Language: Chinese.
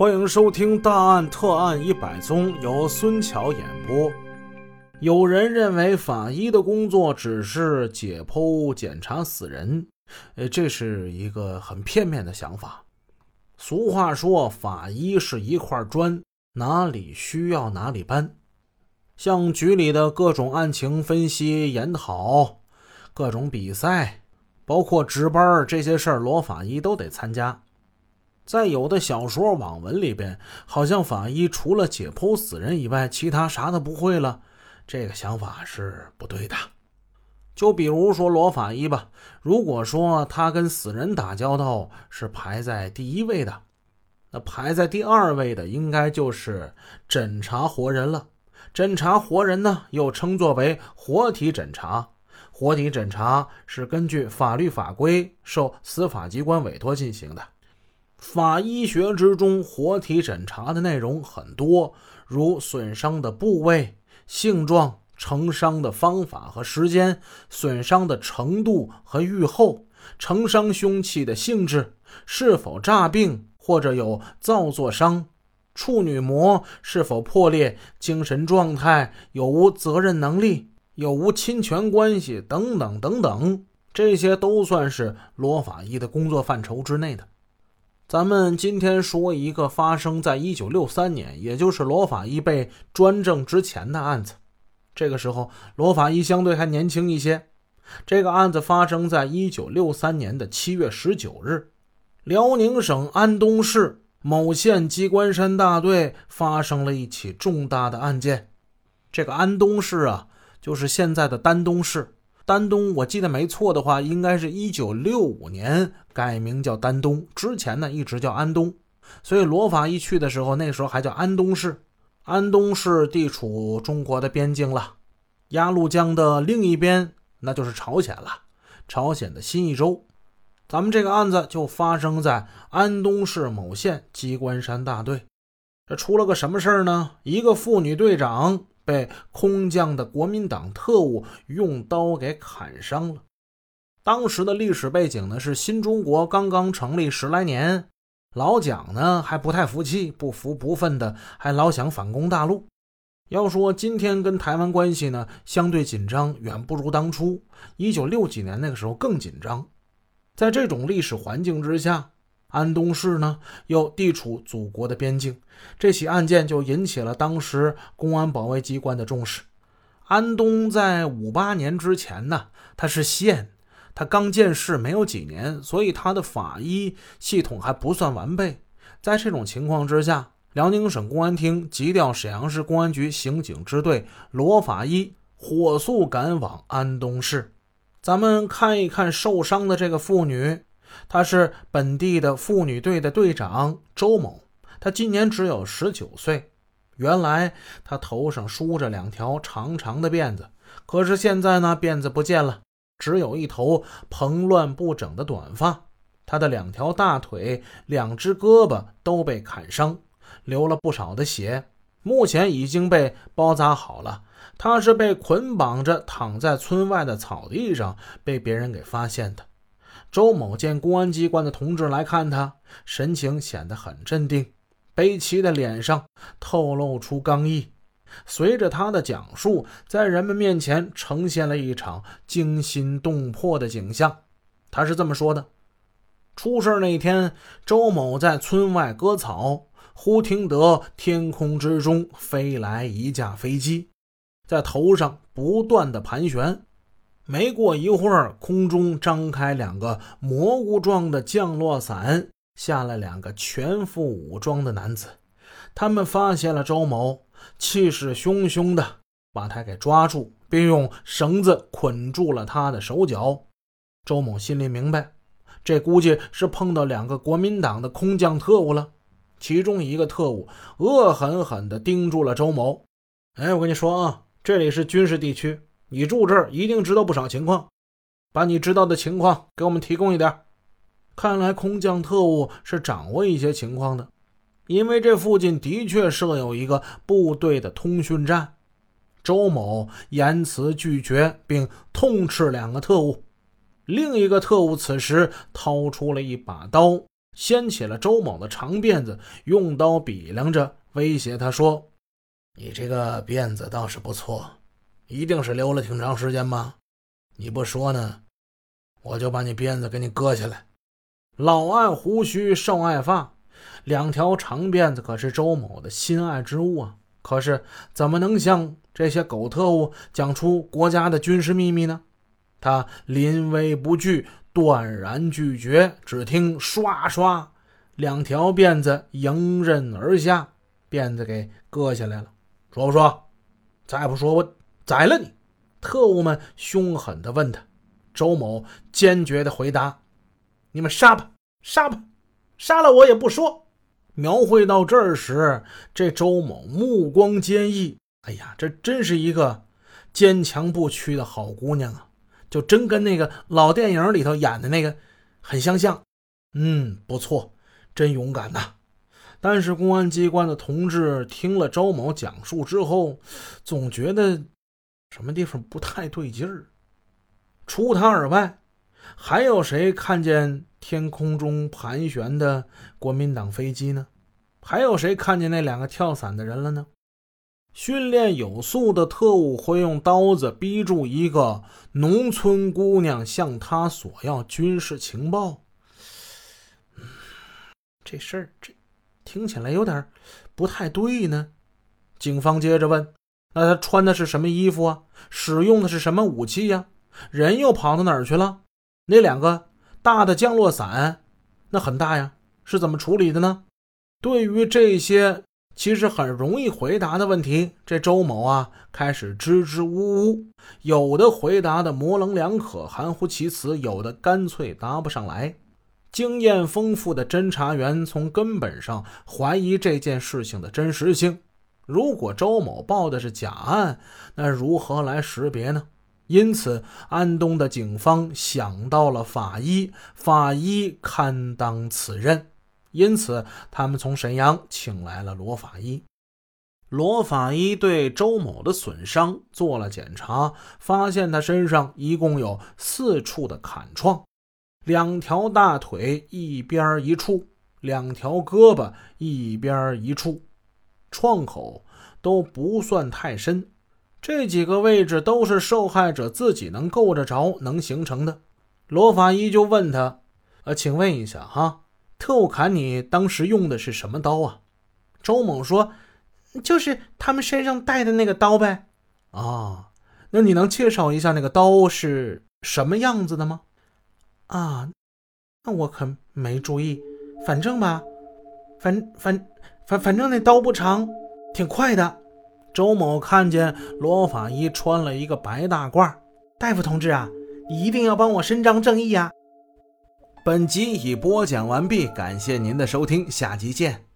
欢迎收听《大案特案一百宗》，由孙桥演播。有人认为法医的工作只是解剖、检查死人，呃，这是一个很片面的想法。俗话说，法医是一块砖，哪里需要哪里搬。像局里的各种案情分析研讨、各种比赛，包括值班这些事儿，罗法医都得参加。在有的小说、网文里边，好像法医除了解剖死人以外，其他啥都不会了。这个想法是不对的。就比如说罗法医吧，如果说他跟死人打交道是排在第一位的，那排在第二位的应该就是诊查活人了。诊查活人呢，又称作为活体诊查。活体诊查是根据法律法规受司法机关委托进行的。法医学之中，活体审查的内容很多，如损伤的部位、性状、成伤的方法和时间、损伤的程度和愈后、成伤凶器的性质、是否诈病或者有造作伤、处女膜是否破裂、精神状态有无责任能力、有无侵权关系等等等等，这些都算是罗法医的工作范畴之内的。咱们今天说一个发生在一九六三年，也就是罗法医被专政之前的案子。这个时候，罗法医相对还年轻一些。这个案子发生在一九六三年的七月十九日，辽宁省安东市某县机关山大队发生了一起重大的案件。这个安东市啊，就是现在的丹东市。丹东，我记得没错的话，应该是一九六五年改名叫丹东，之前呢一直叫安东。所以罗法一去的时候，那时候还叫安东市。安东市地处中国的边境了，鸭绿江的另一边那就是朝鲜了，朝鲜的新一州。咱们这个案子就发生在安东市某县机关山大队。这出了个什么事儿呢？一个妇女队长。被空降的国民党特务用刀给砍伤了。当时的历史背景呢是新中国刚刚成立十来年，老蒋呢还不太服气，不服不忿的，还老想反攻大陆。要说今天跟台湾关系呢相对紧张，远不如当初一九六几年那个时候更紧张。在这种历史环境之下。安东市呢，又地处祖国的边境，这起案件就引起了当时公安保卫机关的重视。安东在五八年之前呢，它是县，它刚建市没有几年，所以它的法医系统还不算完备。在这种情况之下，辽宁省公安厅急调沈阳市公安局刑警支队罗法医火速赶往安东市。咱们看一看受伤的这个妇女。他是本地的妇女队的队长周某，他今年只有十九岁。原来他头上梳着两条长长的辫子，可是现在呢，辫子不见了，只有一头蓬乱不整的短发。他的两条大腿、两只胳膊都被砍伤，流了不少的血，目前已经被包扎好了。他是被捆绑着躺在村外的草地上，被别人给发现的。周某见公安机关的同志来看他，神情显得很镇定，悲戚的脸上透露出刚毅。随着他的讲述，在人们面前呈现了一场惊心动魄的景象。他是这么说的：出事那天，周某在村外割草，忽听得天空之中飞来一架飞机，在头上不断的盘旋。没过一会儿，空中张开两个蘑菇状的降落伞，下来两个全副武装的男子。他们发现了周某，气势汹汹的把他给抓住，并用绳子捆住了他的手脚。周某心里明白，这估计是碰到两个国民党的空降特务了。其中一个特务恶狠狠地盯住了周某：“哎，我跟你说啊，这里是军事地区。”你住这儿一定知道不少情况，把你知道的情况给我们提供一点。看来空降特务是掌握一些情况的，因为这附近的确设有一个部队的通讯站。周某言辞拒绝，并痛斥两个特务。另一个特务此时掏出了一把刀，掀起了周某的长辫子，用刀比量着，威胁他说：“你这个辫子倒是不错，一定是留了挺长时间吧？你不说呢，我就把你辫子给你割下来。”老爱胡须，少爱发，两条长辫子可是周某的心爱之物啊！可是怎么能向这些狗特务讲出国家的军事秘密呢？他临危不惧，断然拒绝。只听唰唰，两条辫子迎刃而下，辫子给割下来了。说不说？再不说，我宰了你！特务们凶狠地问他。周某坚决地回答。你们杀吧，杀吧，杀了我也不说。描绘到这儿时，这周某目光坚毅。哎呀，这真是一个坚强不屈的好姑娘啊！就真跟那个老电影里头演的那个很相像。嗯，不错，真勇敢呐。但是公安机关的同志听了周某讲述之后，总觉得什么地方不太对劲儿。除他而外。还有谁看见天空中盘旋的国民党飞机呢？还有谁看见那两个跳伞的人了呢？训练有素的特务会用刀子逼住一个农村姑娘向他索要军事情报。这事儿这听起来有点不太对呢。警方接着问：“那他穿的是什么衣服啊？使用的是什么武器呀？人又跑到哪儿去了？”那两个大的降落伞，那很大呀，是怎么处理的呢？对于这些其实很容易回答的问题，这周某啊开始支支吾吾，有的回答的模棱两可、含糊其辞，有的干脆答不上来。经验丰富的侦查员从根本上怀疑这件事情的真实性。如果周某报的是假案，那如何来识别呢？因此，安东的警方想到了法医，法医堪当此任。因此，他们从沈阳请来了罗法医。罗法医对周某的损伤做了检查，发现他身上一共有四处的砍创，两条大腿一边一处，两条胳膊一边一处，创口都不算太深。这几个位置都是受害者自己能够得着、能形成的。罗法医就问他：“呃，请问一下哈，特务砍你当时用的是什么刀啊？”周某说：“就是他们身上带的那个刀呗。”啊，那你能介绍一下那个刀是什么样子的吗？啊，那我可没注意。反正吧，反反反反正那刀不长，挺快的。周某看见罗法医穿了一个白大褂，大夫同志啊，你一定要帮我伸张正义呀！本集已播讲完毕，感谢您的收听，下集见。